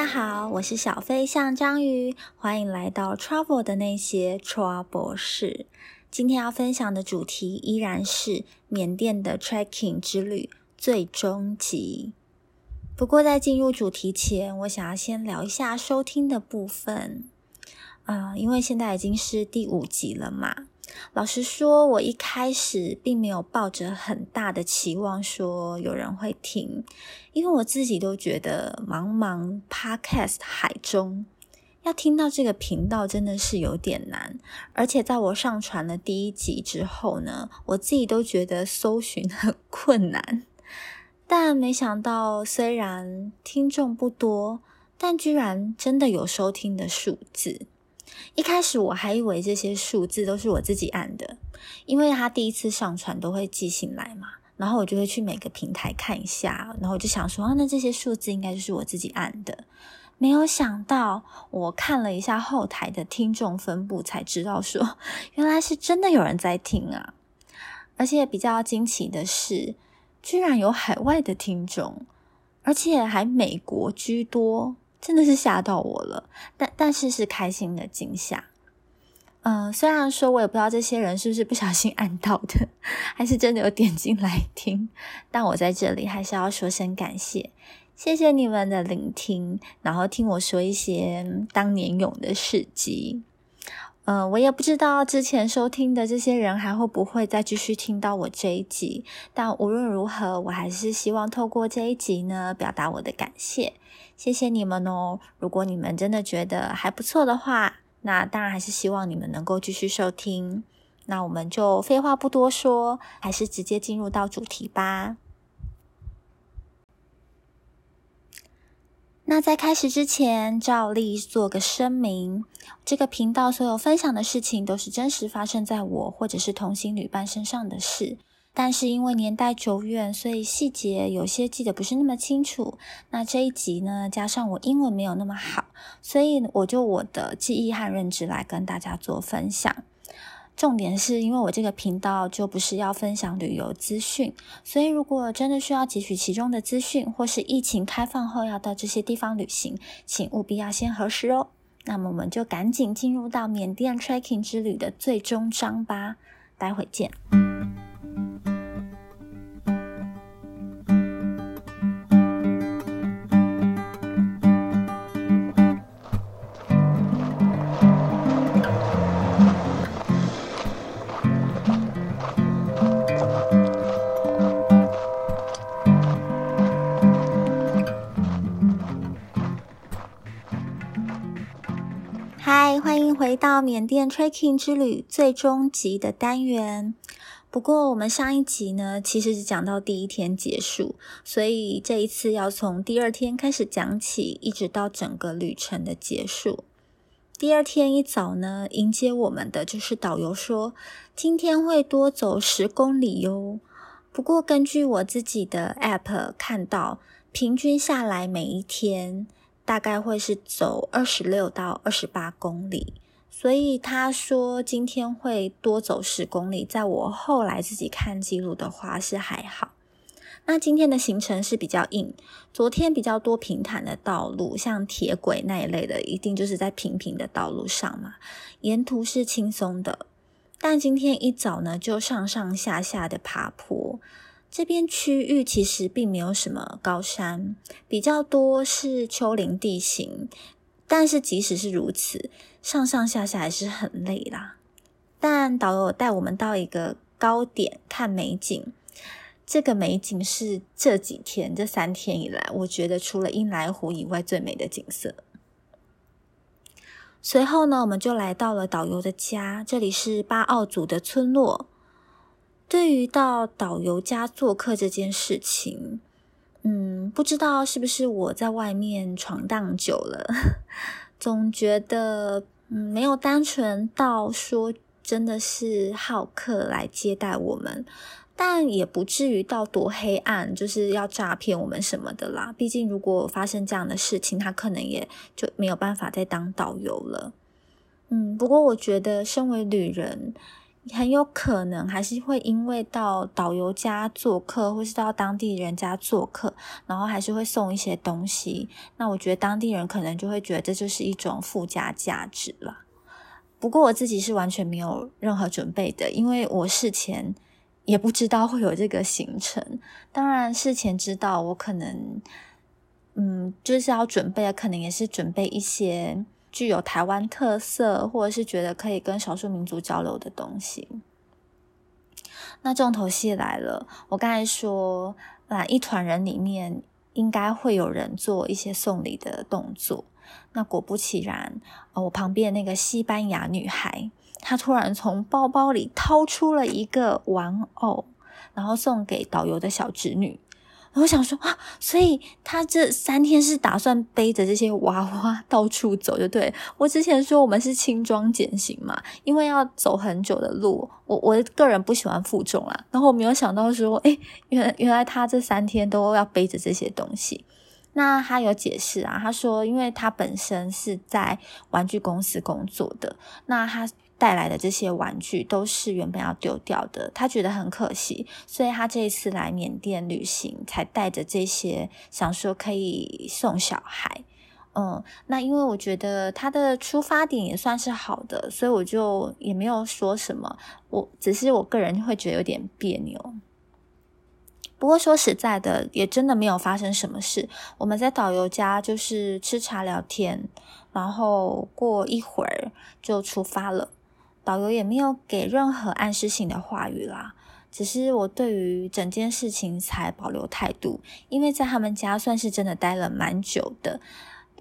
大家好，我是小飞象章鱼，欢迎来到 Travel 的那些 Trouble 事。今天要分享的主题依然是缅甸的 Trekking 之旅最终集。不过在进入主题前，我想要先聊一下收听的部分。啊，因为现在已经是第五集了嘛。老实说，我一开始并没有抱着很大的期望说有人会听，因为我自己都觉得茫茫 Podcast 海中，要听到这个频道真的是有点难。而且在我上传了第一集之后呢，我自己都觉得搜寻很困难。但没想到，虽然听众不多，但居然真的有收听的数字。一开始我还以为这些数字都是我自己按的，因为他第一次上传都会寄信来嘛，然后我就会去每个平台看一下，然后我就想说，那这些数字应该就是我自己按的。没有想到，我看了一下后台的听众分布，才知道说，原来是真的有人在听啊！而且比较惊奇的是，居然有海外的听众，而且还美国居多。真的是吓到我了，但但是是开心的惊吓。嗯，虽然说我也不知道这些人是不是不小心按到的，还是真的有点进来听，但我在这里还是要说声感谢，谢谢你们的聆听，然后听我说一些当年勇的事迹。嗯，我也不知道之前收听的这些人还会不会再继续听到我这一集，但无论如何，我还是希望透过这一集呢，表达我的感谢，谢谢你们哦。如果你们真的觉得还不错的话，那当然还是希望你们能够继续收听。那我们就废话不多说，还是直接进入到主题吧。那在开始之前，照例做个声明：这个频道所有分享的事情都是真实发生在我或者是同行旅伴身上的事，但是因为年代久远，所以细节有些记得不是那么清楚。那这一集呢，加上我英文没有那么好，所以我就我的记忆和认知来跟大家做分享。重点是因为我这个频道就不是要分享旅游资讯，所以如果真的需要汲取其中的资讯，或是疫情开放后要到这些地方旅行，请务必要先核实哦。那么我们就赶紧进入到缅甸 trekking 之旅的最终章吧，待会见。回到缅甸 trekking 之旅最终集的单元，不过我们上一集呢，其实是讲到第一天结束，所以这一次要从第二天开始讲起，一直到整个旅程的结束。第二天一早呢，迎接我们的就是导游说，今天会多走十公里哟。不过根据我自己的 app 看到，平均下来每一天大概会是走二十六到二十八公里。所以他说今天会多走十公里，在我后来自己看记录的话是还好。那今天的行程是比较硬，昨天比较多平坦的道路，像铁轨那一类的，一定就是在平平的道路上嘛，沿途是轻松的。但今天一早呢，就上上下下的爬坡，这边区域其实并没有什么高山，比较多是丘陵地形。但是即使是如此，上上下下还是很累啦。但导游带我们到一个高点看美景，这个美景是这几天这三天以来，我觉得除了英来湖以外最美的景色。随后呢，我们就来到了导游的家，这里是巴奥族的村落。对于到导游家做客这件事情。嗯，不知道是不是我在外面闯荡久了，总觉得嗯没有单纯到说真的是好客来接待我们，但也不至于到多黑暗，就是要诈骗我们什么的啦。毕竟如果发生这样的事情，他可能也就没有办法再当导游了。嗯，不过我觉得身为旅人，很有可能还是会因为到导游家做客，或是到当地人家做客，然后还是会送一些东西。那我觉得当地人可能就会觉得这就是一种附加价值了。不过我自己是完全没有任何准备的，因为我事前也不知道会有这个行程。当然事前知道，我可能嗯就是要准备，可能也是准备一些。具有台湾特色，或者是觉得可以跟少数民族交流的东西。那重头戏来了，我刚才说，啊，一团人里面应该会有人做一些送礼的动作。那果不其然，我旁边那个西班牙女孩，她突然从包包里掏出了一个玩偶，然后送给导游的小侄女。我想说啊，所以他这三天是打算背着这些娃娃到处走，就对我之前说我们是轻装简行嘛，因为要走很久的路，我我个人不喜欢负重啦。然后我没有想到说，哎，原原来他这三天都要背着这些东西。那他有解释啊，他说，因为他本身是在玩具公司工作的，那他。带来的这些玩具都是原本要丢掉的，他觉得很可惜，所以他这一次来缅甸旅行才带着这些，想说可以送小孩。嗯，那因为我觉得他的出发点也算是好的，所以我就也没有说什么，我只是我个人会觉得有点别扭。不过说实在的，也真的没有发生什么事。我们在导游家就是吃茶聊天，然后过一会儿就出发了。导游也没有给任何暗示性的话语啦，只是我对于整件事情才保留态度，因为在他们家算是真的待了蛮久的，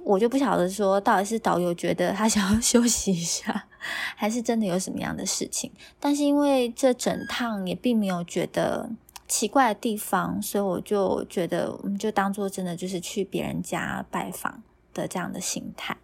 我就不晓得说到底是导游觉得他想要休息一下，还是真的有什么样的事情。但是因为这整趟也并没有觉得奇怪的地方，所以我就觉得我们就当做真的就是去别人家拜访的这样的心态。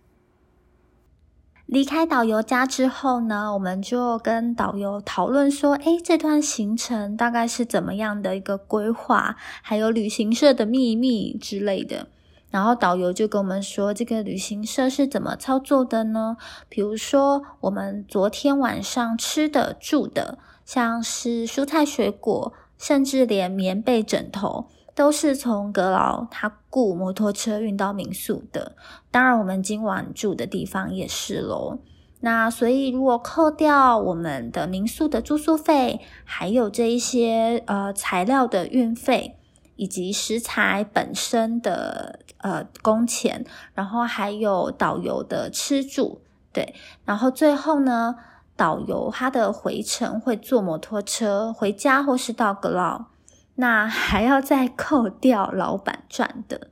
离开导游家之后呢，我们就跟导游讨论说：“诶，这段行程大概是怎么样的一个规划？还有旅行社的秘密之类的。”然后导游就跟我们说：“这个旅行社是怎么操作的呢？比如说，我们昨天晚上吃的、住的，像是蔬菜、水果，甚至连棉被、枕头。”都是从阁老他雇摩托车运到民宿的，当然我们今晚住的地方也是喽。那所以如果扣掉我们的民宿的住宿费，还有这一些呃材料的运费，以及食材本身的呃工钱，然后还有导游的吃住，对，然后最后呢，导游他的回程会坐摩托车回家或是到阁老。那还要再扣掉老板赚的，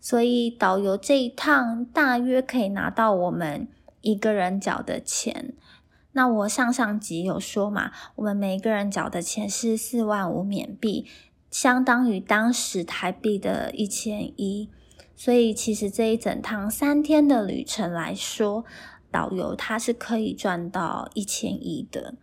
所以导游这一趟大约可以拿到我们一个人缴的钱。那我上上集有说嘛，我们每个人缴的钱是四万五缅币，相当于当时台币的一千一。所以其实这一整趟三天的旅程来说，导游他是可以赚到一千一的。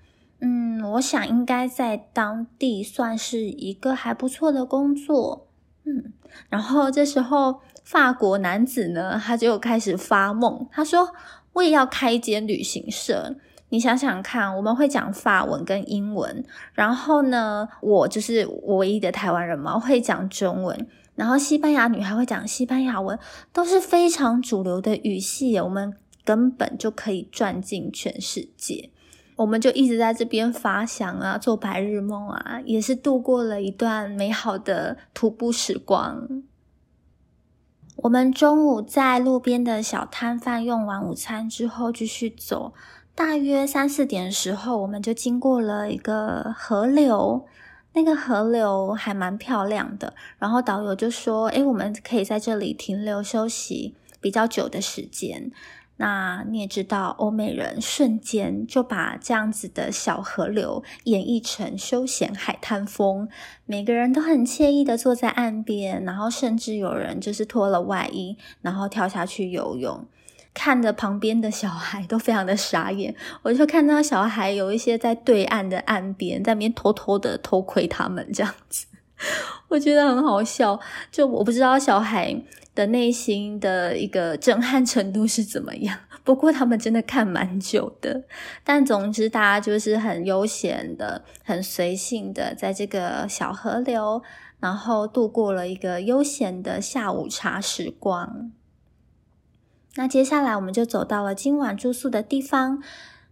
嗯，我想应该在当地算是一个还不错的工作。嗯，然后这时候法国男子呢，他就开始发梦，他说：“我也要开一间旅行社。”你想想看，我们会讲法文跟英文，然后呢，我就是唯一的台湾人嘛，会讲中文，然后西班牙女孩会讲西班牙文，都是非常主流的语系，我们根本就可以赚进全世界。我们就一直在这边发想啊，做白日梦啊，也是度过了一段美好的徒步时光。我们中午在路边的小摊贩用完午餐之后，继续走，大约三四点的时候，我们就经过了一个河流，那个河流还蛮漂亮的。然后导游就说：“诶，我们可以在这里停留休息比较久的时间。”那你也知道，欧美人瞬间就把这样子的小河流演绎成休闲海滩风，每个人都很惬意的坐在岸边，然后甚至有人就是脱了外衣，然后跳下去游泳，看着旁边的小孩都非常的傻眼。我就看到小孩有一些在对岸的岸边，在那边偷偷的偷窥他们这样子，我觉得很好笑。就我不知道小孩。的内心的一个震撼程度是怎么样？不过他们真的看蛮久的。但总之，大家就是很悠闲的、很随性的，在这个小河流，然后度过了一个悠闲的下午茶时光。那接下来我们就走到了今晚住宿的地方。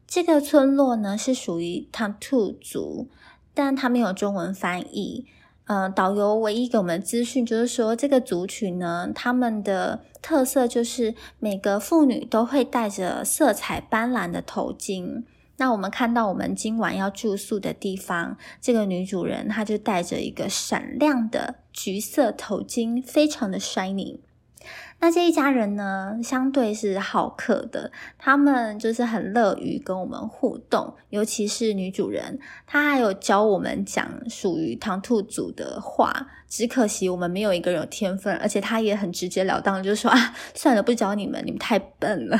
这个村落呢是属于 Tantu 族，但它没有中文翻译。呃，导游唯一给我们的资讯就是说，这个族群呢，他们的特色就是每个妇女都会戴着色彩斑斓的头巾。那我们看到我们今晚要住宿的地方，这个女主人她就戴着一个闪亮的橘色头巾，非常的 shining。那这一家人呢，相对是好客的，他们就是很乐于跟我们互动，尤其是女主人，她还有教我们讲属于唐兔族的话。只可惜我们没有一个人有天分，而且她也很直截了当，就说啊，算了，不教你们，你们太笨了。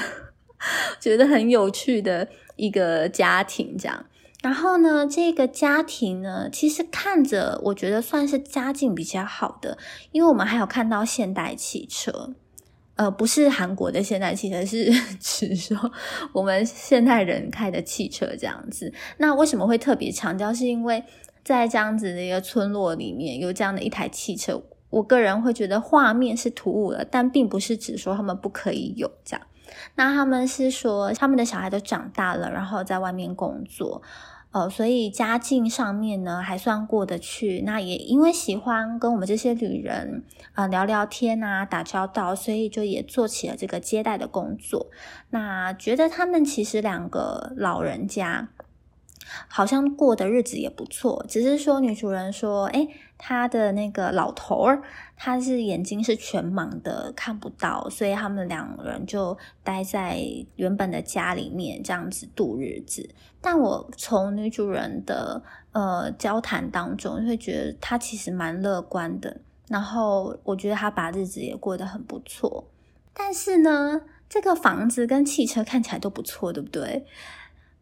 觉得很有趣的一个家庭，这样。然后呢，这个家庭呢，其实看着我觉得算是家境比较好的，因为我们还有看到现代汽车。呃，不是韩国的现代汽车，是 指说我们现代人开的汽车这样子。那为什么会特别强调？是因为在这样子的一个村落里面有这样的一台汽车，我个人会觉得画面是突兀的，但并不是指说他们不可以有这样。那他们是说他们的小孩都长大了，然后在外面工作。呃，所以家境上面呢还算过得去。那也因为喜欢跟我们这些旅人啊聊聊天啊打交道，所以就也做起了这个接待的工作。那觉得他们其实两个老人家。好像过的日子也不错，只是说女主人说，哎，他的那个老头儿，他是眼睛是全盲的，看不到，所以他们两人就待在原本的家里面这样子度日子。但我从女主人的呃交谈当中，会觉得她其实蛮乐观的，然后我觉得她把日子也过得很不错。但是呢，这个房子跟汽车看起来都不错，对不对？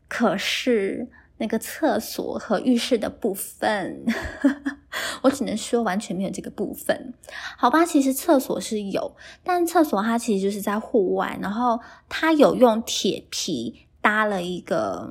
可是。那个厕所和浴室的部分，我只能说完全没有这个部分，好吧？其实厕所是有，但厕所它其实就是在户外，然后它有用铁皮搭了一个，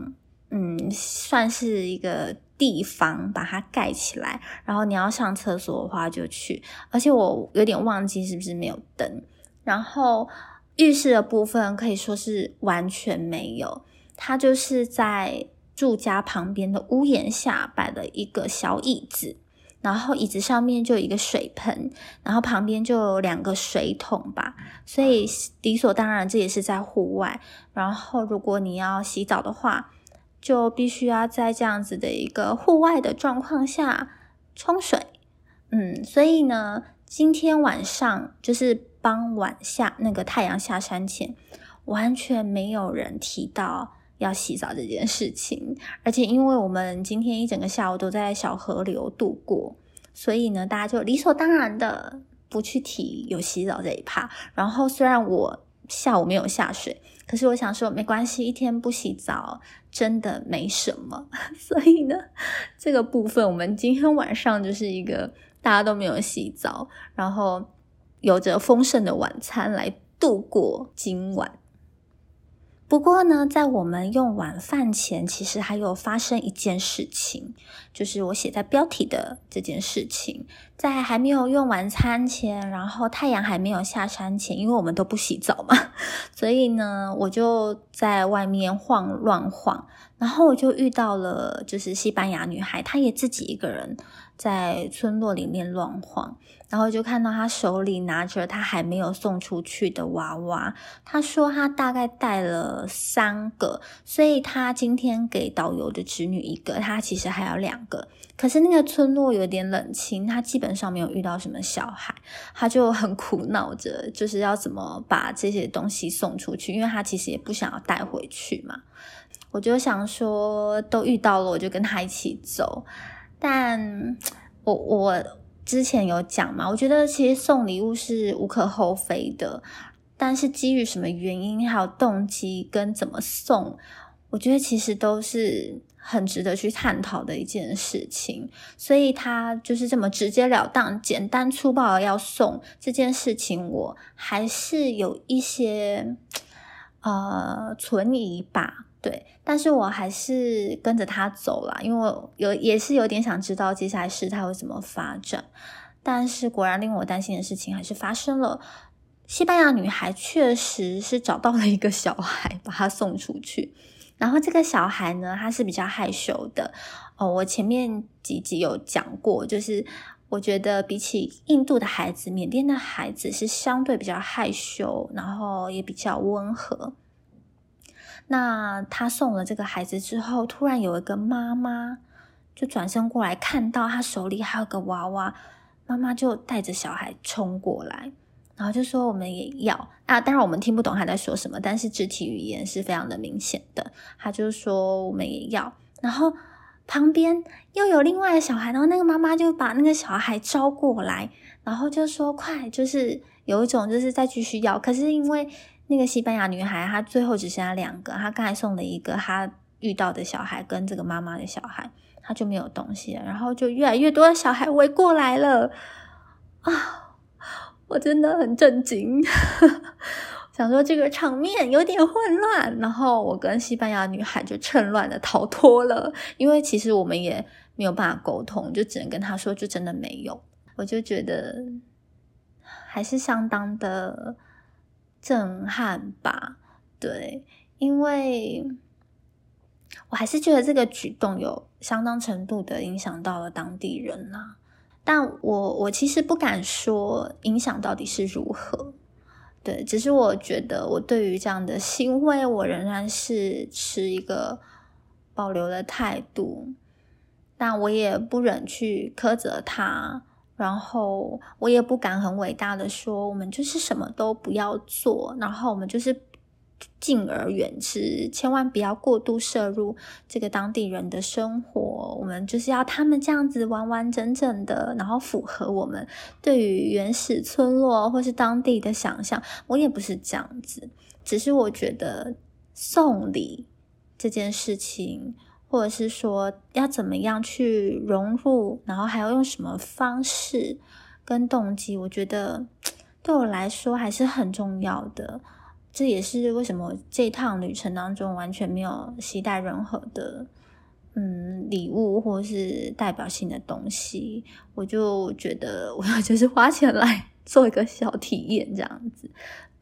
嗯，算是一个地方把它盖起来，然后你要上厕所的话就去，而且我有点忘记是不是没有灯，然后浴室的部分可以说是完全没有，它就是在。住家旁边的屋檐下摆了一个小椅子，然后椅子上面就有一个水盆，然后旁边就有两个水桶吧，所以理所当然这也是在户外。然后如果你要洗澡的话，就必须要在这样子的一个户外的状况下冲水。嗯，所以呢，今天晚上就是傍晚下那个太阳下山前，完全没有人提到。要洗澡这件事情，而且因为我们今天一整个下午都在小河流度过，所以呢，大家就理所当然的不去提有洗澡这一趴。然后虽然我下午没有下水，可是我想说没关系，一天不洗澡真的没什么。所以呢，这个部分我们今天晚上就是一个大家都没有洗澡，然后有着丰盛的晚餐来度过今晚。不过呢，在我们用晚饭前，其实还有发生一件事情，就是我写在标题的这件事情，在还没有用晚餐前，然后太阳还没有下山前，因为我们都不洗澡嘛，所以呢，我就在外面晃乱晃，然后我就遇到了，就是西班牙女孩，她也自己一个人在村落里面乱晃。然后就看到他手里拿着他还没有送出去的娃娃，他说他大概带了三个，所以他今天给导游的侄女一个，他其实还有两个。可是那个村落有点冷清，他基本上没有遇到什么小孩，他就很苦恼着，就是要怎么把这些东西送出去，因为他其实也不想要带回去嘛。我就想说，都遇到了，我就跟他一起走，但我我。之前有讲嘛，我觉得其实送礼物是无可厚非的，但是基于什么原因，还有动机跟怎么送，我觉得其实都是很值得去探讨的一件事情。所以他就是这么直截了当、简单粗暴的要送这件事情，我还是有一些呃存疑吧。对，但是我还是跟着他走了，因为我有也是有点想知道接下来事态会怎么发展。但是果然令我担心的事情还是发生了。西班牙女孩确实是找到了一个小孩，把他送出去。然后这个小孩呢，他是比较害羞的哦。我前面几集有讲过，就是我觉得比起印度的孩子，缅甸的孩子是相对比较害羞，然后也比较温和。那他送了这个孩子之后，突然有一个妈妈就转身过来，看到他手里还有个娃娃，妈妈就带着小孩冲过来。然后就说我们也要啊，当然我们听不懂他在说什么，但是肢体语言是非常的明显的。他就说我们也要，然后旁边又有另外的小孩，然后那个妈妈就把那个小孩招过来，然后就说快，就是有一种就是再继续要。可是因为那个西班牙女孩她最后只剩下两个，她刚才送了一个她遇到的小孩跟这个妈妈的小孩，她就没有东西，然后就越来越多的小孩围过来了啊。我真的很震惊，想说这个场面有点混乱，然后我跟西班牙女孩就趁乱的逃脱了，因为其实我们也没有办法沟通，就只能跟她说，就真的没有。我就觉得还是相当的震撼吧，对，因为我还是觉得这个举动有相当程度的影响到了当地人呐。但我我其实不敢说影响到底是如何，对，只是我觉得我对于这样的行为，我仍然是持一个保留的态度，但我也不忍去苛责他，然后我也不敢很伟大的说，我们就是什么都不要做，然后我们就是。敬而远之，千万不要过度摄入这个当地人的生活。我们就是要他们这样子完完整整的，然后符合我们对于原始村落或是当地的想象。我也不是这样子，只是我觉得送礼这件事情，或者是说要怎么样去融入，然后还要用什么方式跟动机，我觉得对我来说还是很重要的。这也是为什么这趟旅程当中完全没有携带任何的嗯礼物或是代表性的东西，我就觉得我要就是花钱来 做一个小体验这样子，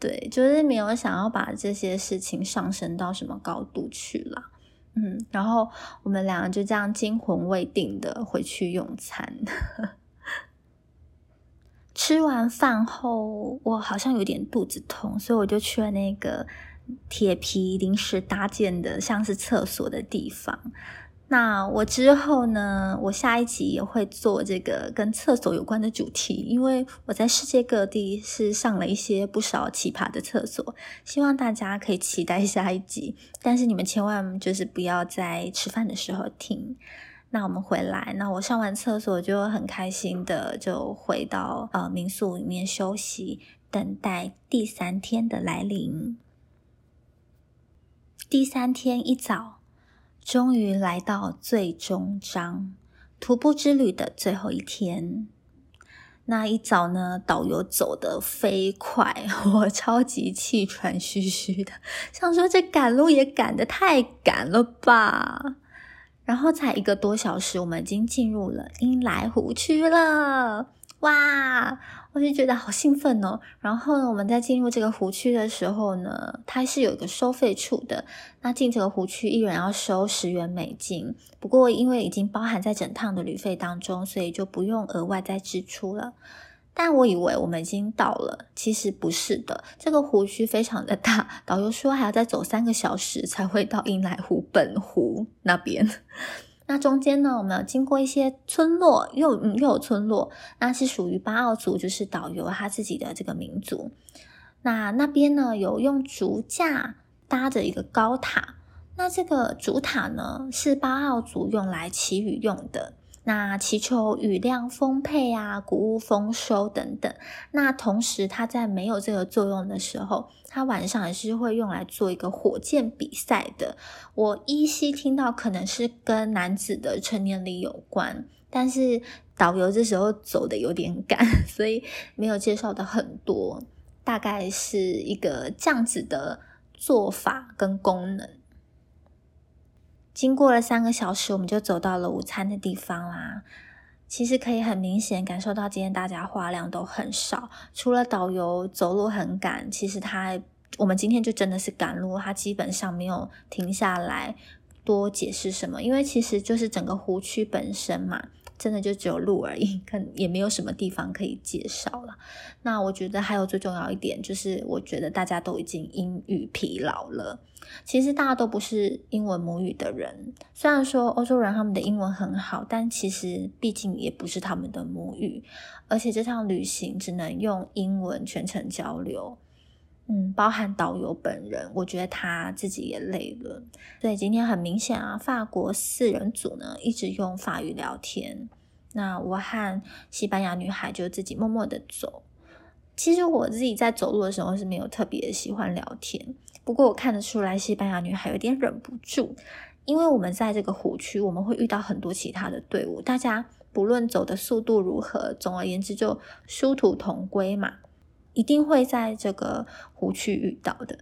对，就是没有想要把这些事情上升到什么高度去了，嗯，然后我们两个就这样惊魂未定的回去用餐。吃完饭后，我好像有点肚子痛，所以我就去了那个铁皮临时搭建的像是厕所的地方。那我之后呢，我下一集也会做这个跟厕所有关的主题，因为我在世界各地是上了一些不少奇葩的厕所，希望大家可以期待下一集。但是你们千万就是不要在吃饭的时候听。那我们回来，那我上完厕所就很开心的就回到呃民宿里面休息，等待第三天的来临。第三天一早，终于来到最终章徒步之旅的最后一天。那一早呢，导游走得飞快，我超级气喘吁吁的，想说这赶路也赶得太赶了吧。然后才一个多小时，我们已经进入了英来湖区了，哇！我就觉得好兴奋哦。然后呢，我们在进入这个湖区的时候呢，它是有一个收费处的。那进这个湖区，一人要收十元美金。不过因为已经包含在整趟的旅费当中，所以就不用额外再支出了。但我以为我们已经到了，其实不是的。这个湖区非常的大，导游说还要再走三个小时才会到英莱湖本湖那边。那中间呢，我们有经过一些村落，又又有村落，那是属于巴奥族，就是导游他自己的这个民族。那那边呢，有用竹架搭着一个高塔，那这个竹塔呢，是巴奥族用来祈雨用的。那祈求雨量丰沛啊，谷物丰收等等。那同时，它在没有这个作用的时候，它晚上也是会用来做一个火箭比赛的。我依稀听到可能是跟男子的成年礼有关，但是导游这时候走的有点赶，所以没有介绍的很多。大概是一个这样子的做法跟功能。经过了三个小时，我们就走到了午餐的地方啦。其实可以很明显感受到，今天大家话量都很少，除了导游走路很赶，其实他我们今天就真的是赶路，他基本上没有停下来多解释什么，因为其实就是整个湖区本身嘛。真的就只有路而已，可也没有什么地方可以介绍了。那我觉得还有最重要一点，就是我觉得大家都已经英语疲劳了。其实大家都不是英文母语的人，虽然说欧洲人他们的英文很好，但其实毕竟也不是他们的母语，而且这趟旅行只能用英文全程交流。嗯，包含导游本人，我觉得他自己也累了。所以今天很明显啊，法国四人组呢一直用法语聊天。那我和西班牙女孩就自己默默的走。其实我自己在走路的时候是没有特别喜欢聊天，不过我看得出来西班牙女孩有点忍不住，因为我们在这个湖区，我们会遇到很多其他的队伍，大家不论走的速度如何，总而言之就殊途同归嘛。一定会在这个湖区遇到的。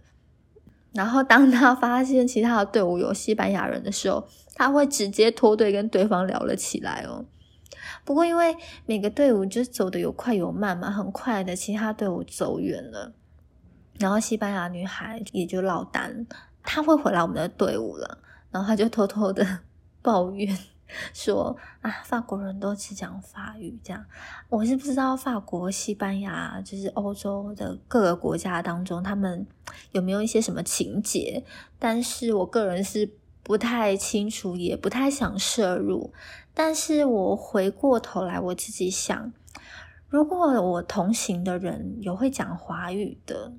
然后，当他发现其他的队伍有西班牙人的时候，他会直接脱队跟对方聊了起来哦。不过，因为每个队伍就走的有快有慢嘛，很快的其他队伍走远了，然后西班牙女孩也就落单，她会回来我们的队伍了，然后她就偷偷的 抱怨。说啊，法国人都只讲法语，这样我是不知道法国、西班牙，就是欧洲的各个国家当中，他们有没有一些什么情节？但是我个人是不太清楚，也不太想摄入。但是我回过头来，我自己想，如果我同行的人有会讲华语的。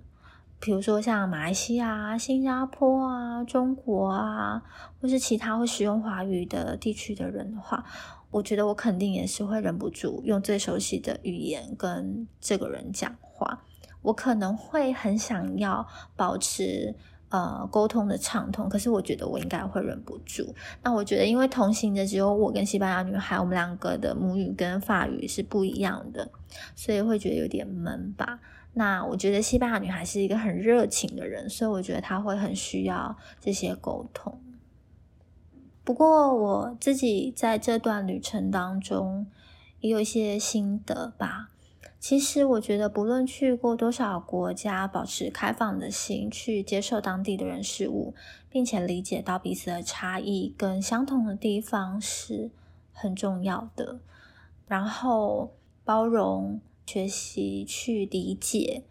比如说像马来西亚、新加坡啊、中国啊，或是其他会使用华语的地区的人的话，我觉得我肯定也是会忍不住用最熟悉的语言跟这个人讲话。我可能会很想要保持呃沟通的畅通，可是我觉得我应该会忍不住。那我觉得，因为同行的只有我跟西班牙女孩，我们两个的母语跟法语是不一样的，所以会觉得有点闷吧。那我觉得西班牙女孩是一个很热情的人，所以我觉得她会很需要这些沟通。不过我自己在这段旅程当中也有一些心得吧。其实我觉得，不论去过多少国家，保持开放的心去接受当地的人事物，并且理解到彼此的差异跟相同的地方是很重要的。然后包容。学习去理解，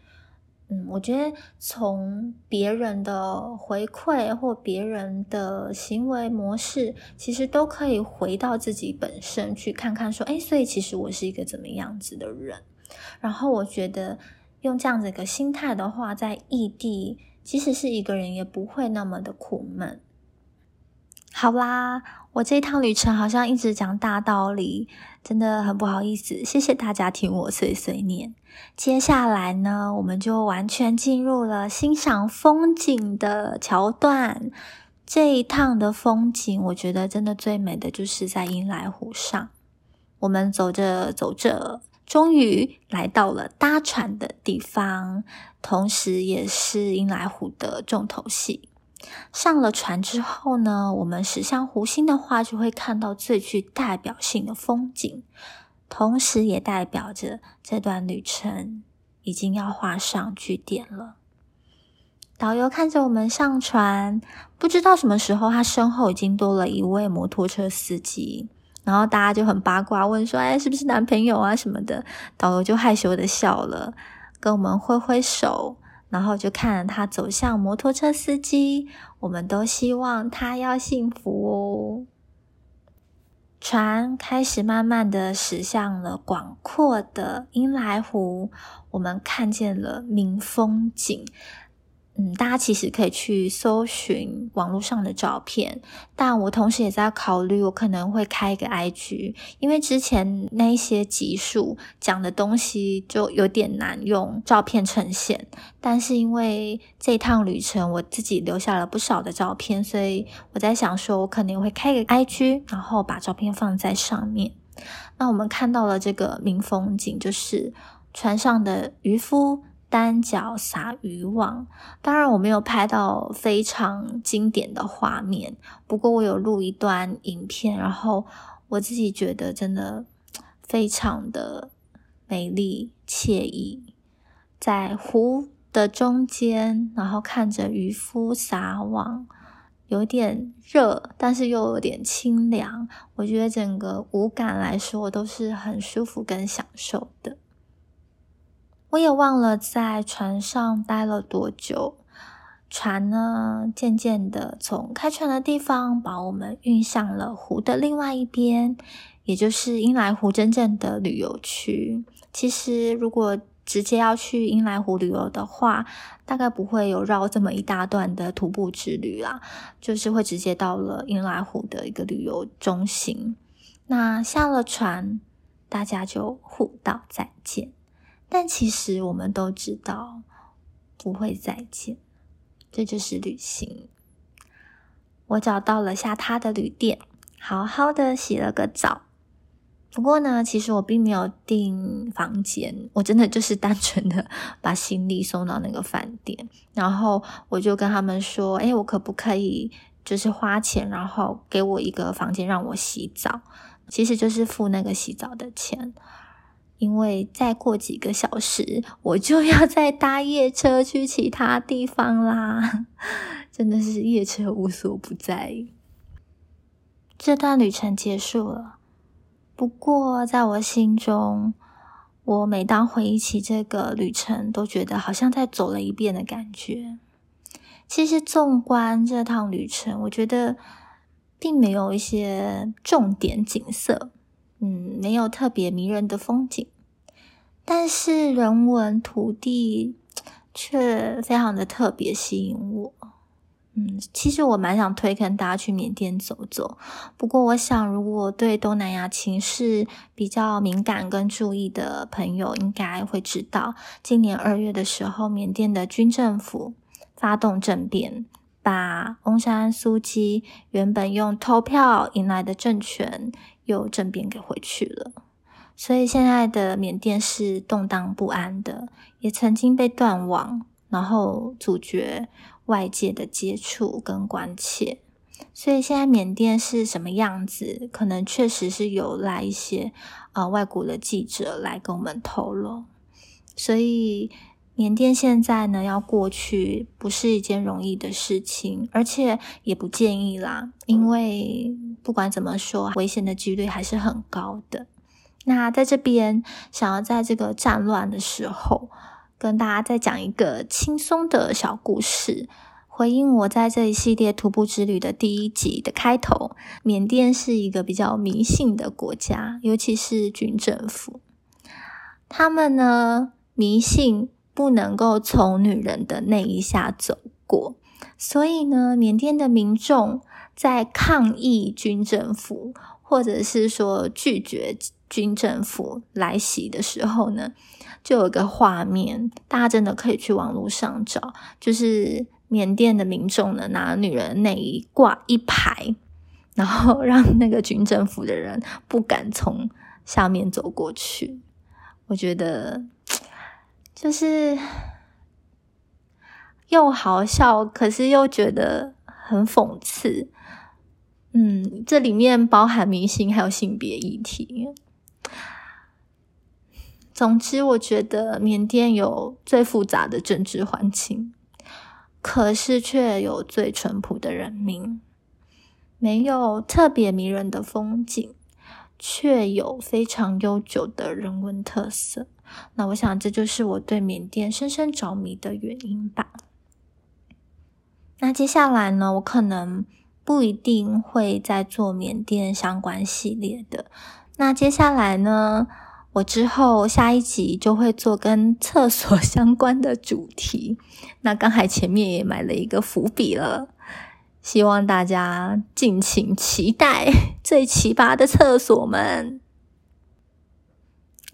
嗯，我觉得从别人的回馈或别人的行为模式，其实都可以回到自己本身去看看，说，哎，所以其实我是一个怎么样子的人。然后我觉得用这样子一个心态的话，在异地，即使是一个人，也不会那么的苦闷。好啦，我这一趟旅程好像一直讲大道理，真的很不好意思，谢谢大家听我碎碎念。接下来呢，我们就完全进入了欣赏风景的桥段。这一趟的风景，我觉得真的最美的就是在英莱湖上。我们走着走着，终于来到了搭船的地方，同时也是英莱湖的重头戏。上了船之后呢，我们驶向湖心的话，就会看到最具代表性的风景，同时也代表着这段旅程已经要画上句点了。导游看着我们上船，不知道什么时候他身后已经多了一位摩托车司机，然后大家就很八卦问说：“哎，是不是男朋友啊什么的？”导游就害羞的笑了，跟我们挥挥手。然后就看着他走向摩托车司机，我们都希望他要幸福哦。船开始慢慢的驶向了广阔的英来湖，我们看见了明风景。嗯，大家其实可以去搜寻网络上的照片，但我同时也在考虑，我可能会开一个 IG，因为之前那一些集数讲的东西就有点难用照片呈现，但是因为这趟旅程我自己留下了不少的照片，所以我在想说，我肯定会开个 IG，然后把照片放在上面。那我们看到了这个明风景，就是船上的渔夫。单脚撒渔网。当然，我没有拍到非常经典的画面，不过我有录一段影片，然后我自己觉得真的非常的美丽惬意，在湖的中间，然后看着渔夫撒网。有点热，但是又有点清凉。我觉得整个五感来说都是很舒服跟享受的。我也忘了在船上待了多久，船呢渐渐的从开船的地方把我们运向了湖的另外一边，也就是英来湖真正的旅游区。其实如果直接要去英来湖旅游的话，大概不会有绕这么一大段的徒步之旅啦，就是会直接到了英来湖的一个旅游中心。那下了船，大家就互道再见。但其实我们都知道不会再见，这就是旅行。我找到了下榻的旅店，好好的洗了个澡。不过呢，其实我并没有订房间，我真的就是单纯的 把行李送到那个饭店，然后我就跟他们说：“哎，我可不可以就是花钱，然后给我一个房间让我洗澡？其实就是付那个洗澡的钱，因为再过几个小时我就要再搭夜车去其他地方啦，真的是夜车无所不在。这段旅程结束了。”不过，在我心中，我每当回忆起这个旅程，都觉得好像在走了一遍的感觉。其实，纵观这趟旅程，我觉得并没有一些重点景色，嗯，没有特别迷人的风景，但是人文土地却非常的特别吸引我。嗯，其实我蛮想推荐大家去缅甸走走。不过，我想如果对东南亚情势比较敏感跟注意的朋友，应该会知道，今年二月的时候，缅甸的军政府发动政变，把翁山苏基原本用投票迎来的政权又政变给回去了。所以，现在的缅甸是动荡不安的，也曾经被断网，然后阻绝。外界的接触跟关切，所以现在缅甸是什么样子？可能确实是有来一些呃外国的记者来跟我们透露。所以缅甸现在呢要过去不是一件容易的事情，而且也不建议啦，因为不管怎么说，危险的几率还是很高的。那在这边想要在这个战乱的时候。跟大家再讲一个轻松的小故事，回应我在这一系列徒步之旅的第一集的开头。缅甸是一个比较迷信的国家，尤其是军政府，他们呢迷信不能够从女人的内衣下走过，所以呢，缅甸的民众在抗议军政府，或者是说拒绝军政府来袭的时候呢。就有个画面，大家真的可以去网络上找，就是缅甸的民众呢拿女人内衣挂一排，然后让那个军政府的人不敢从下面走过去。我觉得就是又好笑，可是又觉得很讽刺。嗯，这里面包含明星还有性别议题。总之，我觉得缅甸有最复杂的政治环境，可是却有最淳朴的人民，没有特别迷人的风景，却有非常悠久的人文特色。那我想，这就是我对缅甸深深着迷的原因吧。那接下来呢，我可能不一定会再做缅甸相关系列的。那接下来呢？我之后下一集就会做跟厕所 相关的主题，那刚才前面也埋了一个伏笔了，希望大家敬请期待 最奇葩的厕所们。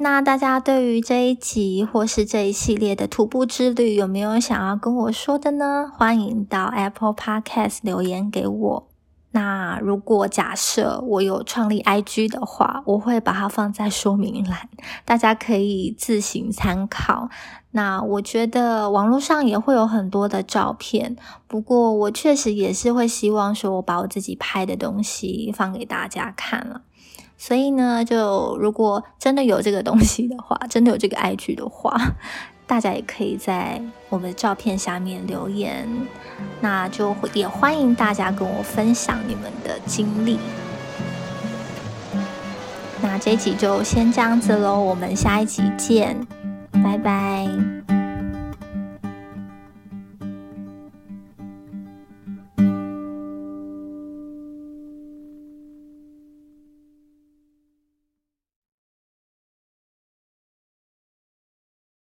那大家对于这一集或是这一系列的徒步之旅，有没有想要跟我说的呢？欢迎到 Apple Podcast 留言给我。那如果假设我有创立 IG 的话，我会把它放在说明栏，大家可以自行参考。那我觉得网络上也会有很多的照片，不过我确实也是会希望说我把我自己拍的东西放给大家看了。所以呢，就如果真的有这个东西的话，真的有这个 IG 的话。大家也可以在我们的照片下面留言，那就也欢迎大家跟我分享你们的经历。那这一集就先这样子喽，我们下一集见，拜拜。